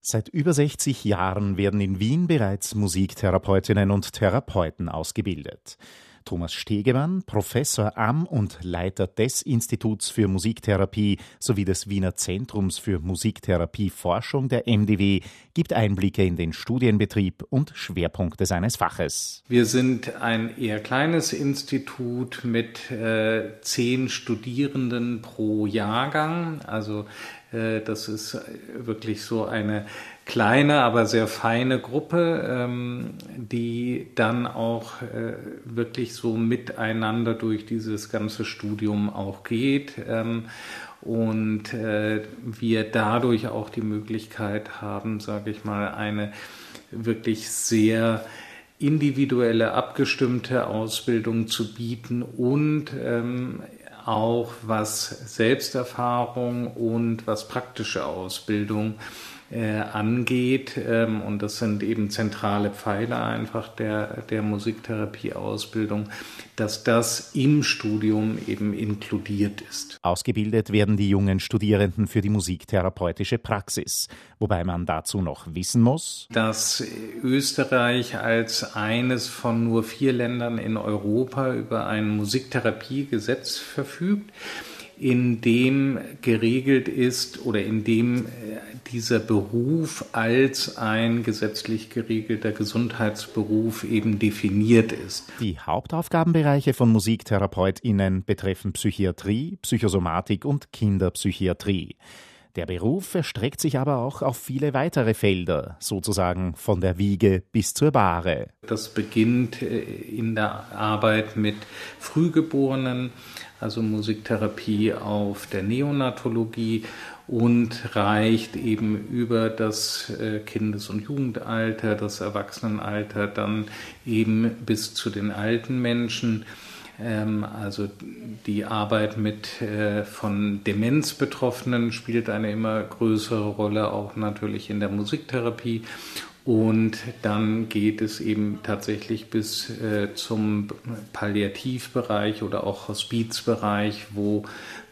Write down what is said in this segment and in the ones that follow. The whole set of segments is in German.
Seit über 60 Jahren werden in Wien bereits Musiktherapeutinnen und Therapeuten ausgebildet. Thomas Stegemann, Professor am und Leiter des Instituts für Musiktherapie sowie des Wiener Zentrums für Musiktherapieforschung der MDW, gibt Einblicke in den Studienbetrieb und Schwerpunkte seines Faches. Wir sind ein eher kleines Institut mit äh, zehn Studierenden pro Jahrgang. Also äh, das ist wirklich so eine kleine, aber sehr feine Gruppe, ähm, die dann auch äh, wirklich so miteinander durch dieses ganze Studium auch geht ähm, und äh, wir dadurch auch die Möglichkeit haben, sage ich mal, eine wirklich sehr individuelle, abgestimmte Ausbildung zu bieten und ähm, auch was Selbsterfahrung und was praktische Ausbildung äh, angeht. Ähm, und das sind eben zentrale Pfeiler einfach der, der Musiktherapieausbildung, dass das im Studium eben inkludiert ist. Ausgebildet werden die jungen Studierenden für die musiktherapeutische Praxis, wobei man dazu noch wissen muss, dass Österreich als eines von nur vier Ländern in Europa über ein Musiktherapiegesetz verfügt in dem geregelt ist oder in dem äh, dieser Beruf als ein gesetzlich geregelter Gesundheitsberuf eben definiert ist. Die Hauptaufgabenbereiche von Musiktherapeutinnen betreffen Psychiatrie, Psychosomatik und Kinderpsychiatrie. Der Beruf erstreckt sich aber auch auf viele weitere Felder, sozusagen von der Wiege bis zur Bahre. Das beginnt äh, in der Arbeit mit Frühgeborenen, also Musiktherapie auf der Neonatologie und reicht eben über das äh, Kindes- und Jugendalter, das Erwachsenenalter, dann eben bis zu den alten Menschen. Ähm, also die Arbeit mit äh, von Demenz Betroffenen spielt eine immer größere Rolle, auch natürlich in der Musiktherapie. Und dann geht es eben tatsächlich bis äh, zum Palliativbereich oder auch Hospizbereich, wo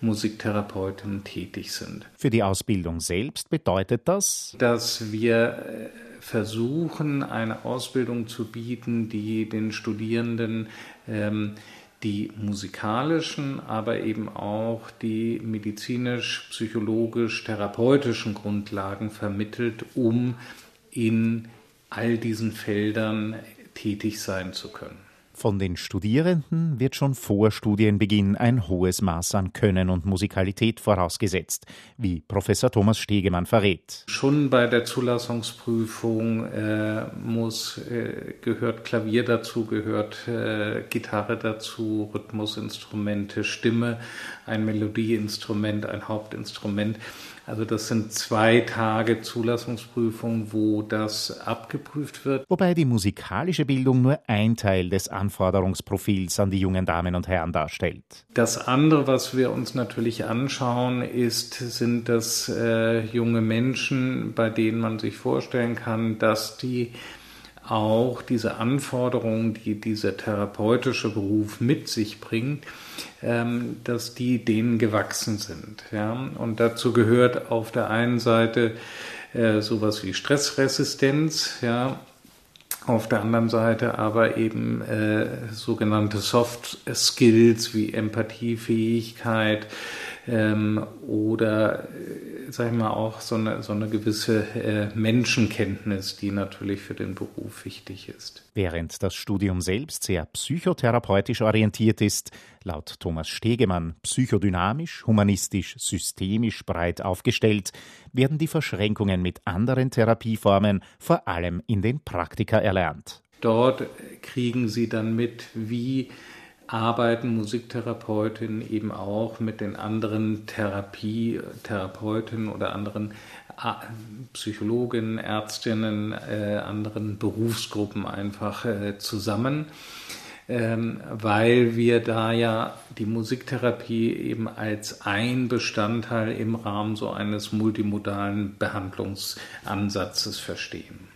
Musiktherapeuten tätig sind. Für die Ausbildung selbst bedeutet das, dass wir äh, versuchen, eine Ausbildung zu bieten, die den Studierenden ähm, die musikalischen, aber eben auch die medizinisch, psychologisch, therapeutischen Grundlagen vermittelt, um in all diesen Feldern tätig sein zu können. Von den Studierenden wird schon vor Studienbeginn ein hohes Maß an Können und Musikalität vorausgesetzt, wie Professor Thomas Stegemann verrät. Schon bei der Zulassungsprüfung äh, muss, äh, gehört Klavier dazu, gehört äh, Gitarre dazu, Rhythmusinstrumente, Stimme, ein Melodieinstrument, ein Hauptinstrument. Also das sind zwei Tage Zulassungsprüfung, wo das abgeprüft wird. Wobei die musikalische Bildung nur ein Teil des Anforderungsprofils an die jungen Damen und Herren darstellt. Das andere, was wir uns natürlich anschauen, ist, sind das äh, junge Menschen, bei denen man sich vorstellen kann, dass die auch diese Anforderungen, die dieser therapeutische Beruf mit sich bringt, ähm, dass die denen gewachsen sind. Ja? Und dazu gehört auf der einen Seite äh, sowas wie Stressresistenz, ja, auf der anderen Seite aber eben äh, sogenannte Soft Skills wie Empathiefähigkeit ähm, oder äh, sag ich mal, auch so eine, so eine gewisse äh, Menschenkenntnis, die natürlich für den Beruf wichtig ist. Während das Studium selbst sehr psychotherapeutisch orientiert ist, laut Thomas Stegemann psychodynamisch, humanistisch, systemisch breit aufgestellt, werden die Verschränkungen mit anderen Therapieformen vor allem in den Praktika erlernt. Dort kriegen Sie dann mit, wie arbeiten Musiktherapeutinnen eben auch mit den anderen Therapie, Therapeutinnen oder anderen äh, Psychologinnen, Ärztinnen, äh, anderen Berufsgruppen einfach äh, zusammen, ähm, weil wir da ja die Musiktherapie eben als ein Bestandteil im Rahmen so eines multimodalen Behandlungsansatzes verstehen.